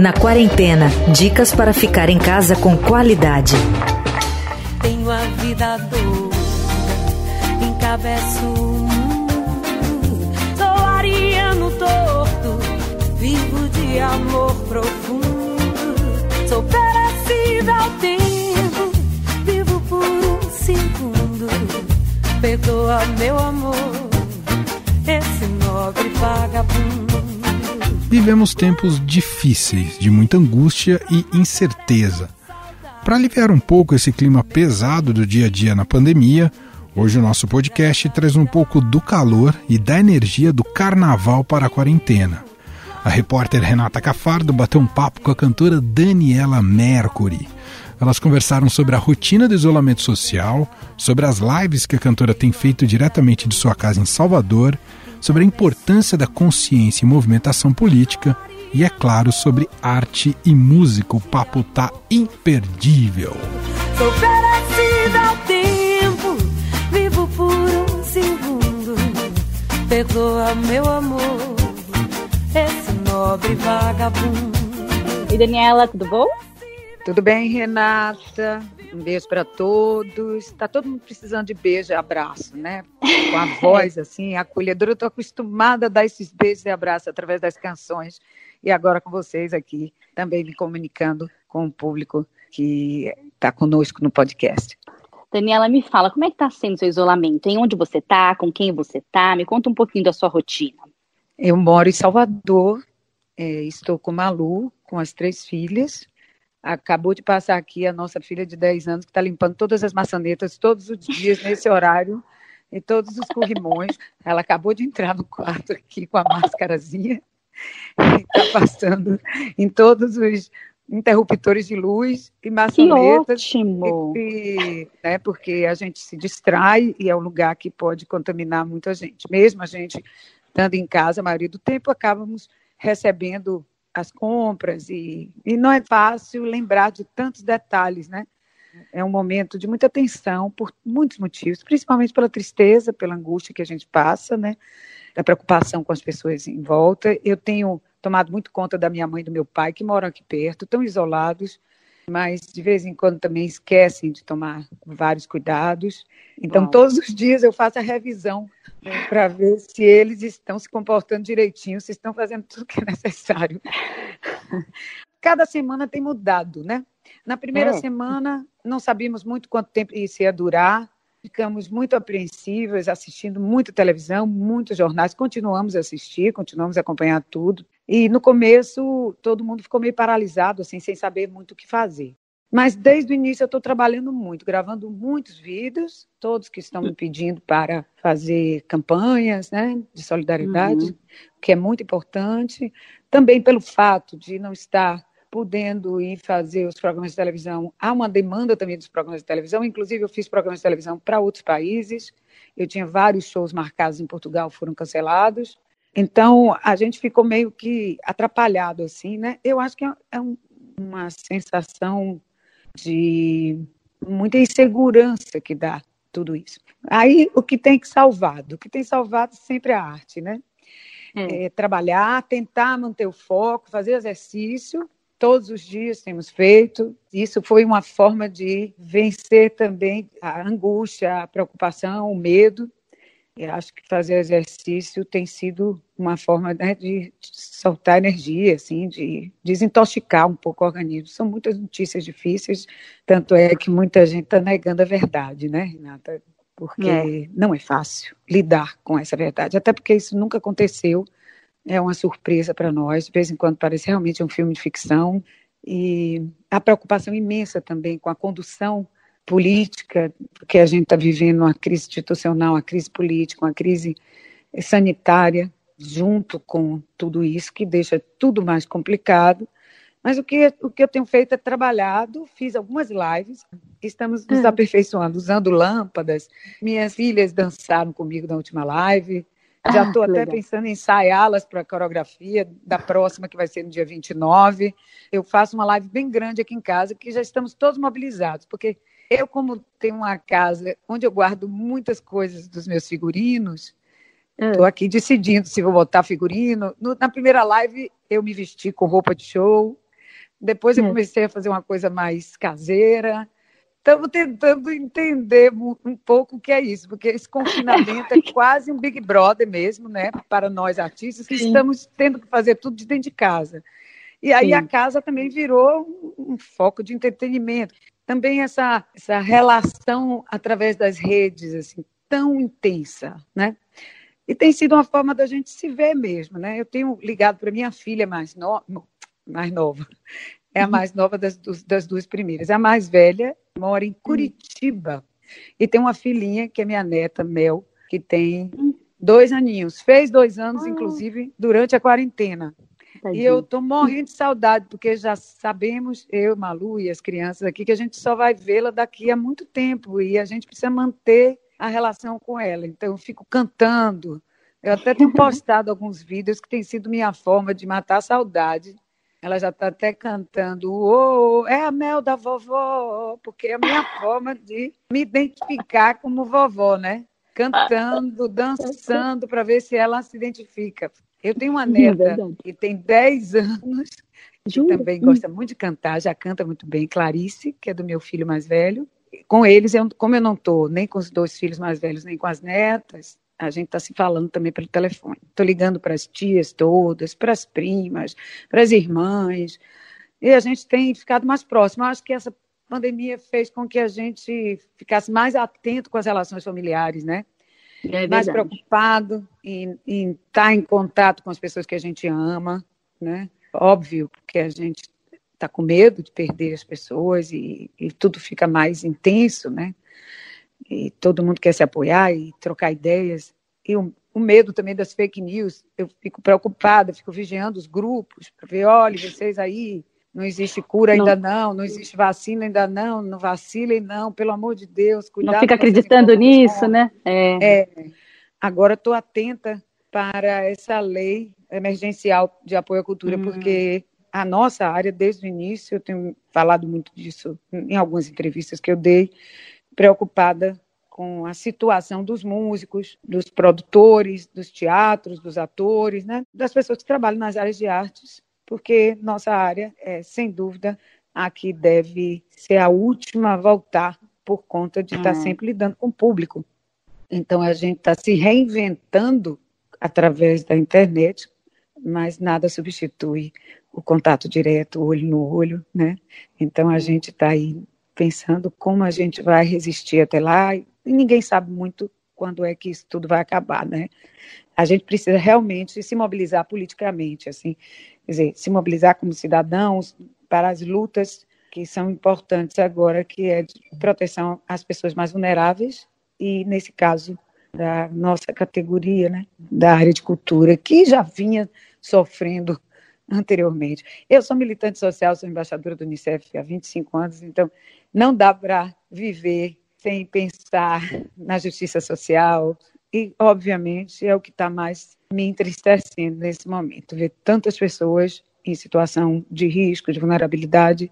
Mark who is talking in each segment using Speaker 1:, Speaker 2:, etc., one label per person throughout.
Speaker 1: Na quarentena, dicas para ficar em casa com qualidade.
Speaker 2: Tenho a vida doida, encabeço o mundo. Sou ariano torto, vivo de amor profundo. Sou perecível ao tempo, vivo por um segundo. Perdoa meu amor, esse nobre vagabundo.
Speaker 3: Vivemos tempos difíceis, de muita angústia e incerteza. Para aliviar um pouco esse clima pesado do dia a dia na pandemia, hoje o nosso podcast traz um pouco do calor e da energia do carnaval para a quarentena. A repórter Renata Cafardo bateu um papo com a cantora Daniela Mercury. Elas conversaram sobre a rotina do isolamento social, sobre as lives que a cantora tem feito diretamente de sua casa em Salvador sobre a importância da consciência e movimentação política e, é claro, sobre arte e música. O papo tá imperdível.
Speaker 2: Sou perecida ao tempo, vivo por um segundo. Perdoa, meu amor, esse nobre vagabundo.
Speaker 4: E Daniela, tudo bom?
Speaker 5: Tudo bem, Renata? Um beijo para todos. Está todo mundo precisando de beijo e abraço, né? Com a voz assim, acolhedora. Eu estou acostumada a dar esses beijos e abraços através das canções. E agora com vocês aqui, também me comunicando com o público que está conosco no podcast.
Speaker 4: Daniela, me fala, como é que está sendo seu isolamento? Em onde você está? Com quem você está? Me conta um pouquinho da sua rotina.
Speaker 5: Eu moro em Salvador, é, estou com Malu, com as três filhas, Acabou de passar aqui a nossa filha de 10 anos, que está limpando todas as maçanetas todos os dias, nesse horário, e todos os corrimões. Ela acabou de entrar no quarto aqui com a máscarazinha, e está passando em todos os interruptores de luz e maçanetas.
Speaker 4: Que ótimo!
Speaker 5: E, né, porque a gente se distrai e é um lugar que pode contaminar muita gente. Mesmo a gente estando em casa, a maioria do tempo, acabamos recebendo as compras e, e não é fácil lembrar de tantos detalhes, né? É um momento de muita tensão por muitos motivos, principalmente pela tristeza, pela angústia que a gente passa, né? Da preocupação com as pessoas em volta. Eu tenho tomado muito conta da minha mãe e do meu pai, que moram aqui perto, tão isolados, mas de vez em quando também esquecem de tomar vários cuidados. Então, Bom. todos os dias eu faço a revisão né, para ver se eles estão se comportando direitinho, se estão fazendo tudo que é necessário. Cada semana tem mudado, né? Na primeira é. semana, não sabíamos muito quanto tempo isso ia durar, ficamos muito apreensivas, assistindo muita televisão, muitos jornais, continuamos a assistir, continuamos a acompanhar tudo. E no começo, todo mundo ficou meio paralisado, assim, sem saber muito o que fazer. Mas desde o início eu estou trabalhando muito, gravando muitos vídeos, todos que estão me pedindo para fazer campanhas né, de solidariedade, uhum. que é muito importante. Também pelo fato de não estar podendo ir fazer os programas de televisão, há uma demanda também dos programas de televisão. Inclusive, eu fiz programas de televisão para outros países. Eu tinha vários shows marcados em Portugal, foram cancelados. Então, a gente ficou meio que atrapalhado, assim, né? Eu acho que é, é um, uma sensação de muita insegurança que dá tudo isso. Aí, o que tem que salvado? O que tem salvado sempre é a arte, né? É. É, trabalhar, tentar manter o foco, fazer exercício. Todos os dias temos feito. Isso foi uma forma de vencer também a angústia, a preocupação, o medo. Eu acho que fazer exercício tem sido uma forma né, de soltar energia, assim, de desintoxicar um pouco o organismo. São muitas notícias difíceis, tanto é que muita gente está negando a verdade, né, Renata? Porque é. não é fácil lidar com essa verdade, até porque isso nunca aconteceu. É uma surpresa para nós, de vez em quando parece realmente um filme de ficção. E a preocupação imensa também com a condução política, porque a gente está vivendo uma crise institucional, uma crise política, uma crise sanitária, junto com tudo isso, que deixa tudo mais complicado. Mas o que, o que eu tenho feito é trabalhado, fiz algumas lives, estamos nos hum. aperfeiçoando, usando lâmpadas. Minhas filhas dançaram comigo na última live. Já estou ah, até legal. pensando em ensaiá-las para a coreografia da próxima, que vai ser no dia 29. Eu faço uma live bem grande aqui em casa, que já estamos todos mobilizados, porque eu, como tenho uma casa onde eu guardo muitas coisas dos meus figurinos, estou hum. aqui decidindo se vou botar figurino. No, na primeira live, eu me vesti com roupa de show. Depois eu hum. comecei a fazer uma coisa mais caseira. Estamos tentando entender um pouco o que é isso, porque esse confinamento é quase um Big Brother mesmo, né? Para nós artistas que Sim. estamos tendo que fazer tudo de dentro de casa. E aí Sim. a casa também virou um foco de entretenimento. Também essa, essa relação através das redes, assim, tão intensa, né? E tem sido uma forma da gente se ver mesmo, né? Eu tenho ligado para minha filha mais, no... mais nova, é a uhum. mais nova das, das duas primeiras. A mais velha mora em Curitiba e tem uma filhinha que é minha neta, Mel, que tem dois aninhos. Fez dois anos, ah. inclusive, durante a quarentena. Tadinho. E eu estou morrendo de saudade, porque já sabemos, eu, Malu e as crianças aqui, que a gente só vai vê-la daqui a muito tempo e a gente precisa manter a relação com ela. Então, eu fico cantando. Eu até tenho postado alguns vídeos que tem sido minha forma de matar a saudade ela já está até cantando, oh, é a mel da vovó, porque é a minha forma de me identificar como vovó, né? Cantando, dançando, para ver se ela se identifica. Eu tenho uma neta é que tem 10 anos, que também gosta muito de cantar, já canta muito bem, Clarice, que é do meu filho mais velho. Com eles, eu, como eu não estou nem com os dois filhos mais velhos, nem com as netas, a gente está se falando também pelo telefone. Estou ligando para as tias todas, para as primas, para as irmãs, e a gente tem ficado mais próximo. acho que essa pandemia fez com que a gente ficasse mais atento com as relações familiares, né? É mais preocupado em, estar tá em contato com as pessoas que a gente ama, né? Óbvio, porque a gente está com medo de perder as pessoas e, e tudo fica mais intenso, né? E todo mundo quer se apoiar e trocar ideias. E o, o medo também das fake news, eu fico preocupada, fico vigiando os grupos para ver, olha, vocês aí, não existe cura ainda não. não, não existe vacina ainda não, não vacilem não, pelo amor de Deus, cuidado.
Speaker 4: Não fica acreditando nisso, né?
Speaker 5: É. é. Agora estou atenta para essa lei emergencial de apoio à cultura, hum. porque a nossa área, desde o início, eu tenho falado muito disso em algumas entrevistas que eu dei, preocupada com a situação dos músicos, dos produtores, dos teatros, dos atores, né? das pessoas que trabalham nas áreas de artes, porque nossa área é, sem dúvida, a que deve ser a última a voltar por conta de estar hum. sempre lidando com o público. Então, a gente está se reinventando através da internet, mas nada substitui o contato direto, olho no olho, né? Então, a gente está aí pensando como a gente vai resistir até lá, e ninguém sabe muito quando é que isso tudo vai acabar, né? A gente precisa realmente se mobilizar politicamente, assim, quer dizer, se mobilizar como cidadãos para as lutas que são importantes agora, que é de proteção às pessoas mais vulneráveis e, nesse caso, da nossa categoria, né, da área de cultura, que já vinha sofrendo anteriormente. Eu sou militante social, sou embaixadora do Unicef há 25 anos, então não dá para viver sem pensar na justiça social. E, obviamente, é o que está mais me entristecendo nesse momento, ver tantas pessoas em situação de risco, de vulnerabilidade,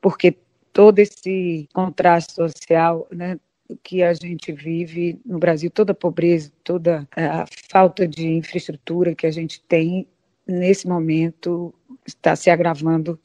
Speaker 5: porque todo esse contraste social, né, que a gente vive no Brasil, toda a pobreza, toda a falta de infraestrutura que a gente tem nesse momento está se agravando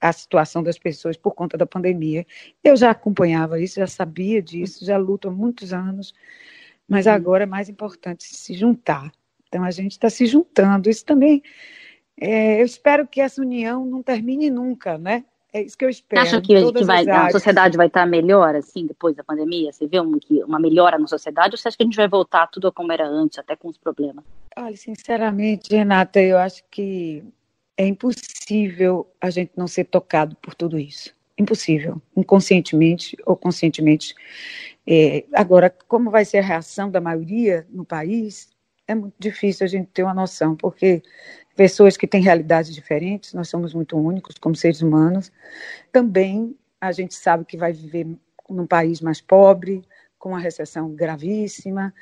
Speaker 5: a situação das pessoas por conta da pandemia. Eu já acompanhava isso, já sabia disso, já luto há muitos anos, mas uhum. agora é mais importante se juntar. Então a gente está se juntando. Isso também, é, eu espero que essa união não termine nunca, né? É isso que eu espero.
Speaker 4: Acha que, que vai, a sociedade vai estar melhor, assim, depois da pandemia? Você vê um, uma melhora na sociedade ou você acha que a gente vai voltar tudo como era antes, até com os problemas?
Speaker 5: Olha, sinceramente, Renata, eu acho que é impossível a gente não ser tocado por tudo isso. Impossível, inconscientemente ou conscientemente. É, agora, como vai ser a reação da maioria no país, é muito difícil a gente ter uma noção, porque pessoas que têm realidades diferentes, nós somos muito únicos como seres humanos. Também a gente sabe que vai viver num país mais pobre, com uma recessão gravíssima,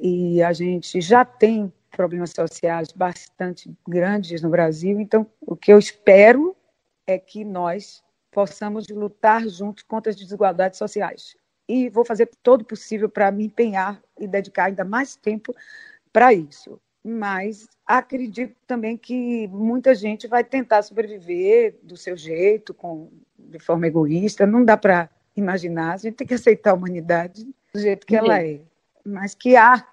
Speaker 5: e a gente já tem problemas sociais bastante grandes no Brasil. Então, o que eu espero é que nós possamos lutar juntos contra as desigualdades sociais. E vou fazer todo o possível para me empenhar e dedicar ainda mais tempo para isso. Mas acredito também que muita gente vai tentar sobreviver do seu jeito, com, de forma egoísta. Não dá para imaginar, a gente tem que aceitar a humanidade do jeito que Sim. ela é. Mas que há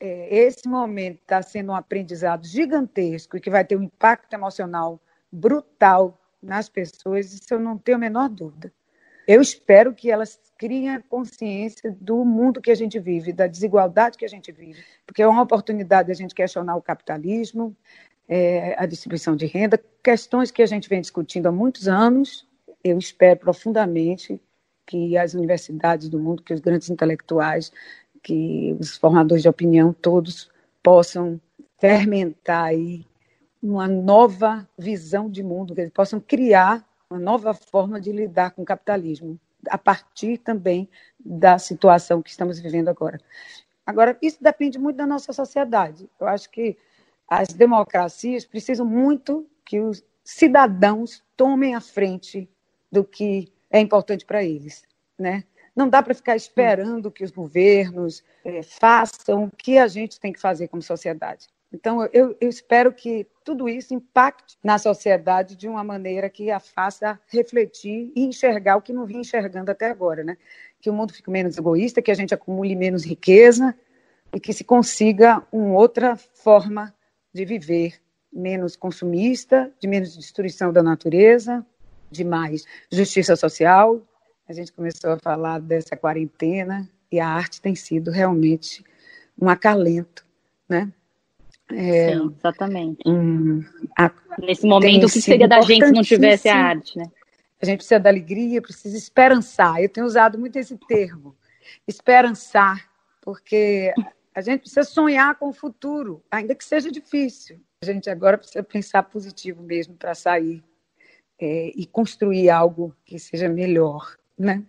Speaker 5: é, esse momento está sendo um aprendizado gigantesco e que vai ter um impacto emocional brutal nas pessoas, isso eu não tenho a menor dúvida. Eu espero que elas criem a consciência do mundo que a gente vive, da desigualdade que a gente vive, porque é uma oportunidade de a gente questionar o capitalismo, é, a distribuição de renda, questões que a gente vem discutindo há muitos anos. Eu espero profundamente que as universidades do mundo, que os grandes intelectuais, que os formadores de opinião todos possam fermentar aí uma nova visão de mundo, que eles possam criar uma nova forma de lidar com o capitalismo, a partir também da situação que estamos vivendo agora. Agora, isso depende muito da nossa sociedade. Eu acho que as democracias precisam muito que os cidadãos tomem a frente do que é importante para eles, né? Não dá para ficar esperando que os governos é, façam o que a gente tem que fazer como sociedade. Então, eu, eu, espero que tudo isso impacte na sociedade de uma maneira que a faça refletir e enxergar o que não vinha enxergando até agora, né? Que o mundo fique menos egoísta, que a gente acumule menos riqueza e que se consiga uma outra forma de viver, menos consumista, de menos destruição da natureza, de mais justiça social. A gente começou a falar dessa quarentena e a arte tem sido realmente um acalento, né?
Speaker 4: É, Sim, exatamente. Um, a, Nesse momento, o que seria da gente se não tivesse a arte, né?
Speaker 5: A gente precisa da alegria, precisa esperançar. Eu tenho usado muito esse termo, esperançar, porque a gente precisa sonhar com o futuro, ainda que seja difícil. A gente agora precisa pensar positivo mesmo para sair é, e construir algo que seja melhor, né?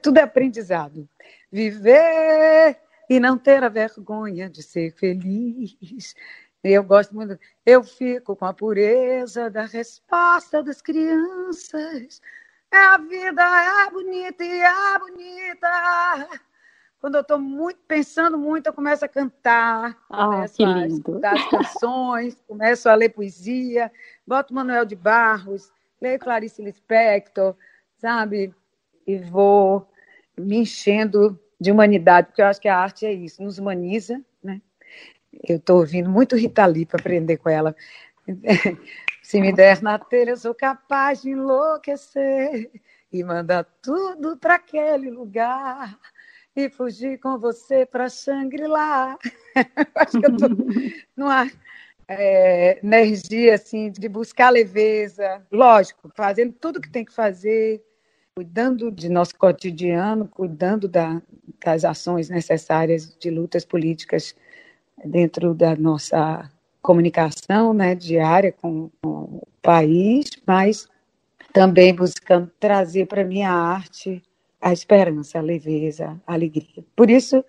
Speaker 5: Tudo é aprendizado. Viver e não ter a vergonha de ser feliz. Eu gosto muito. Eu fico com a pureza da resposta das crianças. É a vida é bonita e é bonita. Quando eu estou muito pensando muito, eu começo a cantar,
Speaker 4: ah,
Speaker 5: começo a escutar as canções, começo a ler poesia, boto Manuel de Barros, leio Clarice Lispector, sabe? E vou me enchendo de humanidade, porque eu acho que a arte é isso, nos humaniza, né? Eu estou ouvindo muito Rita Lee para aprender com ela. Se me der na telha, eu sou capaz de enlouquecer e mandar tudo para aquele lugar e fugir com você para Shangri-La. acho que eu estou numa é, energia assim de buscar leveza, lógico, fazendo tudo que tem que fazer, cuidando de nosso cotidiano, cuidando da, das ações necessárias de lutas políticas dentro da nossa comunicação né, diária com, com o país, mas também buscando trazer para a minha arte a esperança, a leveza, a alegria. Por isso,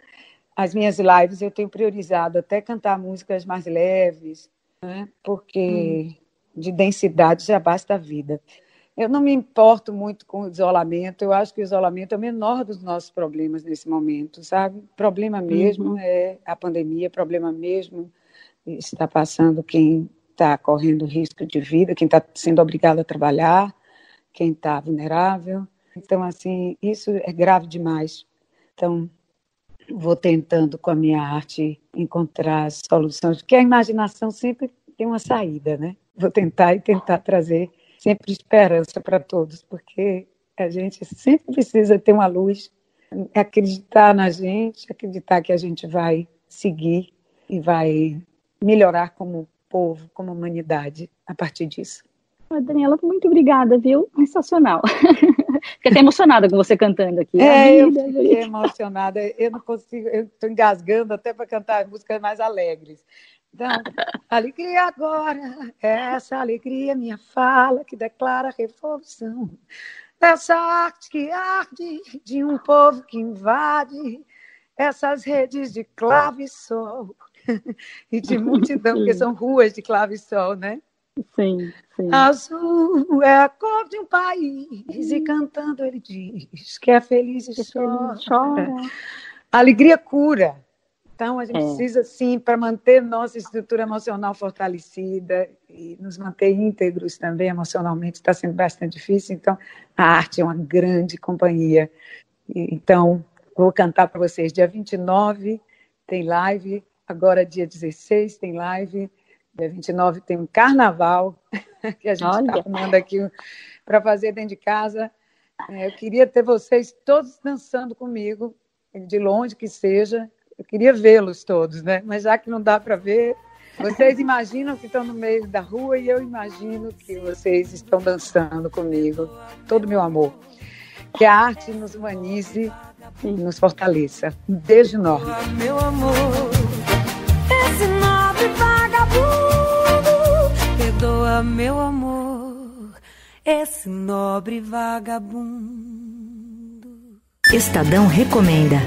Speaker 5: as minhas lives eu tenho priorizado até cantar músicas mais leves, né, porque hum. de densidade já basta a vida. Eu não me importo muito com o isolamento, eu acho que o isolamento é o menor dos nossos problemas nesse momento, sabe? Problema mesmo uhum. é a pandemia, problema mesmo está passando quem está correndo risco de vida, quem está sendo obrigado a trabalhar, quem está vulnerável. Então, assim, isso é grave demais. Então, vou tentando com a minha arte encontrar soluções, porque a imaginação sempre tem uma saída, né? Vou tentar e tentar trazer sempre esperança para todos, porque a gente sempre precisa ter uma luz, acreditar na gente, acreditar que a gente vai seguir e vai melhorar como povo, como humanidade a partir disso.
Speaker 4: Daniela, muito obrigada, viu? Sensacional. Fiquei até emocionada com você cantando aqui.
Speaker 5: É, eu fiquei emocionada. Eu não consigo, eu estou engasgando até para cantar músicas mais alegres. Então, alegria agora, essa alegria, minha fala que declara a revolução. Essa arte que arde de um povo que invade essas redes de clavissol e de multidão, que são ruas de clavissol, né?
Speaker 4: Sim, sim.
Speaker 5: Azul é a cor de um país e cantando ele diz que é feliz e que chora. chora. Alegria cura. Então, a gente é. precisa, sim, para manter nossa estrutura emocional fortalecida e nos manter íntegros também emocionalmente, está sendo bastante difícil. Então, a arte é uma grande companhia. Então, vou cantar para vocês. Dia 29 tem live, agora dia 16 tem live, dia 29 tem um carnaval que a gente está arrumando aqui para fazer dentro de casa. É, eu queria ter vocês todos dançando comigo, de longe que seja, eu queria vê-los todos, né? Mas já que não dá para ver, vocês imaginam que estão no meio da rua e eu imagino que vocês estão dançando comigo. Todo meu amor. Que a arte nos humanize e nos fortaleça. Um beijo enorme. Meu amor, esse nobre vagabundo,
Speaker 1: perdoa meu amor, esse nobre vagabundo. Estadão recomenda.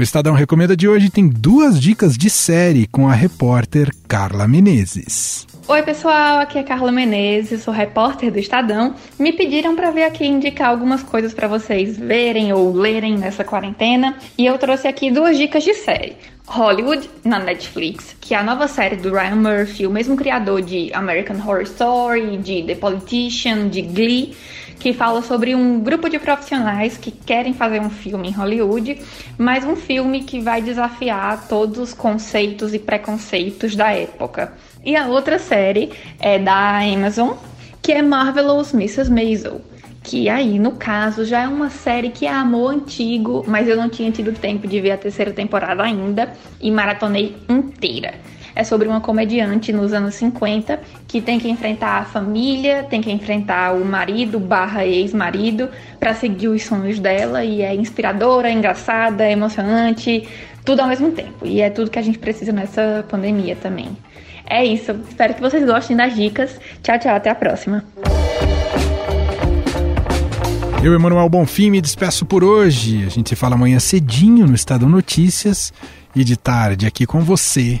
Speaker 3: O Estadão Recomenda de hoje tem duas dicas de série com a repórter Carla Menezes.
Speaker 6: Oi, pessoal, aqui é Carla Menezes, sou repórter do Estadão. Me pediram para vir aqui indicar algumas coisas para vocês verem ou lerem nessa quarentena, e eu trouxe aqui duas dicas de série. Hollywood na Netflix, que é a nova série do Ryan Murphy, o mesmo criador de American Horror Story, de The Politician, de Glee que fala sobre um grupo de profissionais que querem fazer um filme em Hollywood, mas um filme que vai desafiar todos os conceitos e preconceitos da época. E a outra série é da Amazon, que é Marvelous Mrs. Maisel, que aí, no caso, já é uma série que é amor antigo, mas eu não tinha tido tempo de ver a terceira temporada ainda e maratonei inteira é sobre uma comediante nos anos 50 que tem que enfrentar a família, tem que enfrentar o marido barra ex-marido para seguir os sonhos dela e é inspiradora, é engraçada, é emocionante, tudo ao mesmo tempo. E é tudo que a gente precisa nessa pandemia também. É isso, espero que vocês gostem das dicas. Tchau, tchau, até a próxima.
Speaker 3: Eu, Emanuel Bonfim, me despeço por hoje. A gente se fala amanhã cedinho no Estado Notícias e de tarde aqui com você